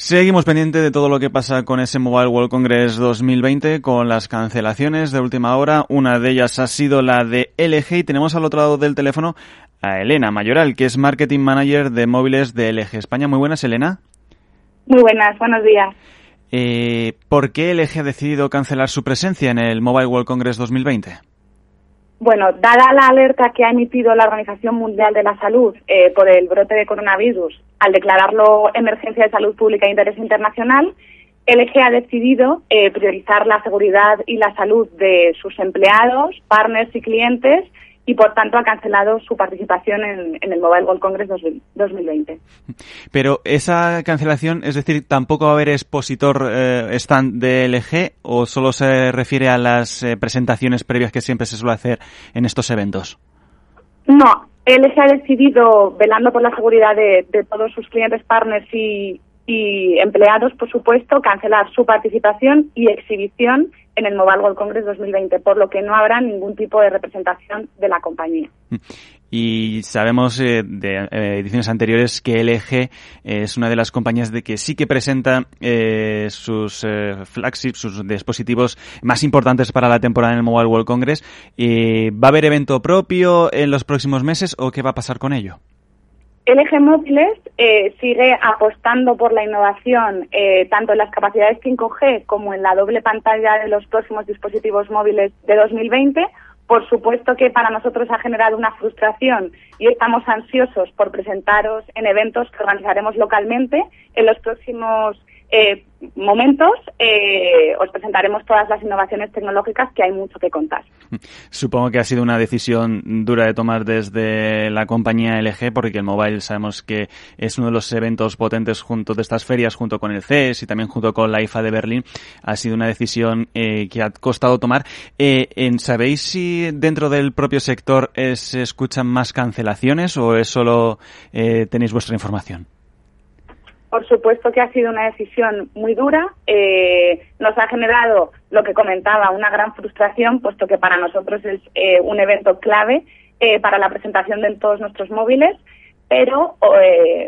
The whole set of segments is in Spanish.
Seguimos pendiente de todo lo que pasa con ese Mobile World Congress 2020, con las cancelaciones de última hora. Una de ellas ha sido la de LG y tenemos al otro lado del teléfono a Elena Mayoral, que es Marketing Manager de móviles de LG España. Muy buenas, Elena. Muy buenas, buenos días. Eh, ¿Por qué LG ha decidido cancelar su presencia en el Mobile World Congress 2020? Bueno, dada la alerta que ha emitido la Organización Mundial de la Salud eh, por el brote de coronavirus al declararlo emergencia de salud pública e interés internacional, LG ha decidido eh, priorizar la seguridad y la salud de sus empleados, partners y clientes y por tanto ha cancelado su participación en, el Mobile World Congress 2020. Pero esa cancelación, es decir, tampoco va a haber expositor eh, stand de LG o solo se refiere a las eh, presentaciones previas que siempre se suele hacer en estos eventos. No, LG ha decidido, velando por la seguridad de, todos sus clientes, partners y, y empleados, por supuesto, cancelar su participación y exhibición en el Mobile World Congress 2020, por lo que no habrá ningún tipo de representación de la compañía. Y sabemos eh, de eh, ediciones anteriores que LG es una de las compañías de que sí que presenta eh, sus flagships, sus dispositivos más importantes para la temporada en el Mobile World Congress. ¿Va a haber evento propio en los próximos meses o qué va a pasar con ello? LG Móviles eh, sigue apostando por la innovación eh, tanto en las capacidades 5G como en la doble pantalla de los próximos dispositivos móviles de 2020. Por supuesto que para nosotros ha generado una frustración y estamos ansiosos por presentaros en eventos que organizaremos localmente en los próximos eh, momentos eh, os presentaremos todas las innovaciones tecnológicas que hay mucho que contar. Supongo que ha sido una decisión dura de tomar desde la compañía LG porque el mobile sabemos que es uno de los eventos potentes junto de estas ferias junto con el CES y también junto con la IFA de Berlín. Ha sido una decisión eh, que ha costado tomar. Eh, ¿Sabéis si dentro del propio sector se escuchan más cancelaciones o es solo tenéis vuestra información? Por supuesto que ha sido una decisión muy dura. Eh, nos ha generado, lo que comentaba, una gran frustración, puesto que para nosotros es eh, un evento clave eh, para la presentación de todos nuestros móviles. Pero,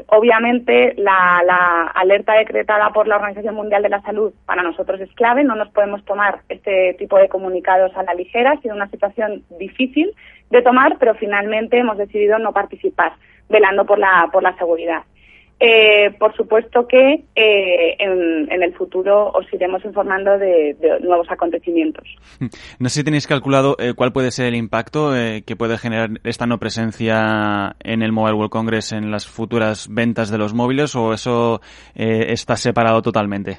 obviamente, la, la, alerta decretada por la Organización Mundial de la Salud para nosotros es clave. No nos podemos tomar este tipo de comunicados a la ligera. Ha sido una situación difícil de tomar, pero finalmente hemos decidido no participar, velando por la, por la seguridad. Eh, por supuesto que eh, en, el futuro os iremos informando de, nuevos acontecimientos. No sé si tenéis calculado eh, cuál puede ser el impacto que puede generar esta no presencia en el Mobile World Congress en las futuras ventas de los móviles o eso está separado totalmente.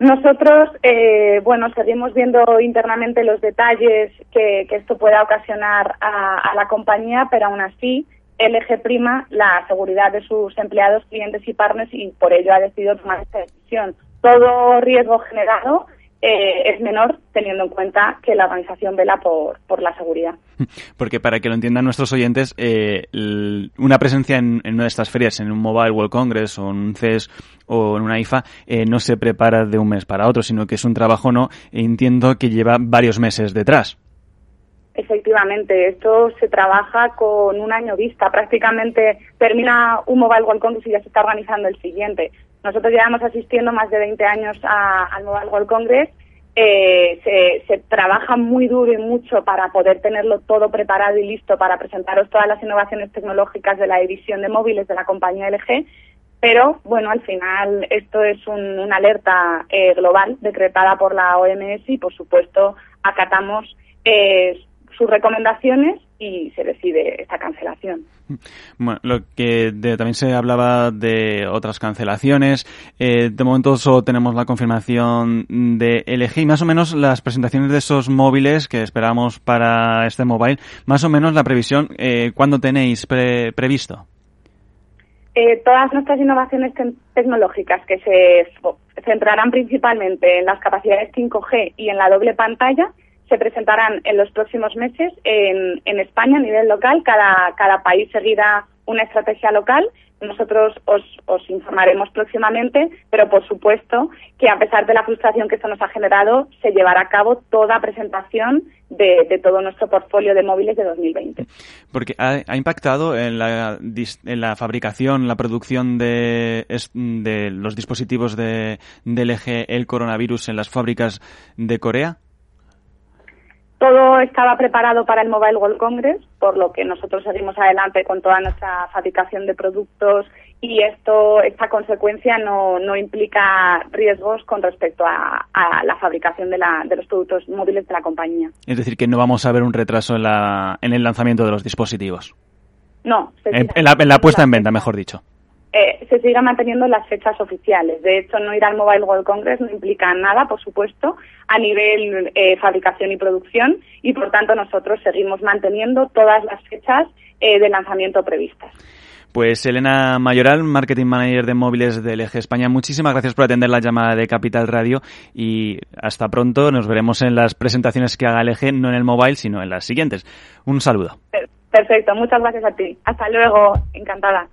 Nosotros, bueno, seguimos viendo internamente los detalles que, esto pueda ocasionar a la compañía, pero aún así LG prima la seguridad de sus empleados, clientes y partners y por ello ha decidido tomar esta decisión. Todo riesgo generado eh, es menor teniendo en cuenta que la organización vela por, por la seguridad. Porque para que lo entiendan nuestros oyentes, eh, una presencia en, una de estas ferias, en un Mobile World Congress o en un CES o en una IFA, eh, no se prepara de un mes para otro, sino que es un trabajo, no, entiendo que lleva varios meses detrás. Efectivamente, esto se trabaja con un año vista. Prácticamente termina un Mobile World Congress y ya se está organizando el siguiente. Nosotros llevamos asistiendo más de 20 años al Mobile World Congress. Eh, se, se, trabaja muy duro y mucho para poder tenerlo todo preparado y listo para presentaros todas las innovaciones tecnológicas de la división de móviles de la compañía LG. Pero, bueno, al final esto es una alerta eh, global decretada por la OMS y, por supuesto, acatamos eh, sus recomendaciones y se decide esta cancelación. Bueno, lo que también se hablaba de otras cancelaciones. Eh, de momento solo tenemos la confirmación de LG y más o menos las presentaciones de esos móviles que esperamos para este mobile. Más o menos la previsión, eh, ¿cuándo tenéis previsto? Eh, todas nuestras innovaciones tecnológicas que se centrarán principalmente en las capacidades 5G y en la doble pantalla se presentarán en los próximos meses en, España a nivel local. Cada, cada país seguirá una estrategia local, nosotros os, os, informaremos próximamente, pero por supuesto que a pesar de la frustración que esto nos ha generado, se llevará a cabo toda presentación de, todo nuestro portfolio de móviles de 2020. Porque ha, impactado en la, en la fabricación, la producción de, de los dispositivos de, del eje el coronavirus en las fábricas de Corea. Todo estaba preparado para el Mobile World Congress, por lo que nosotros seguimos adelante con toda nuestra fabricación de productos y esto, esta consecuencia no, no implica riesgos con respecto a, la fabricación de, la, de, los productos móviles de la compañía. Es decir, que no vamos a ver un retraso en, la, en el lanzamiento de los dispositivos. No. En, la, en la puesta en venta, mejor dicho. Eh, se siga manteniendo las fechas oficiales. De hecho, no ir al Mobile World Congress no implica nada, por supuesto, a nivel eh, fabricación y producción y, por tanto, nosotros seguimos manteniendo todas las fechas eh, de lanzamiento previstas. Pues Elena Mayoral, Marketing Manager de móviles del Eje España, muchísimas gracias por atender la llamada de Capital Radio y hasta pronto. Nos veremos en las presentaciones que haga el Eje, no en el mobile, sino en las siguientes. Un saludo. Perfecto, muchas gracias a ti. Hasta luego, encantada.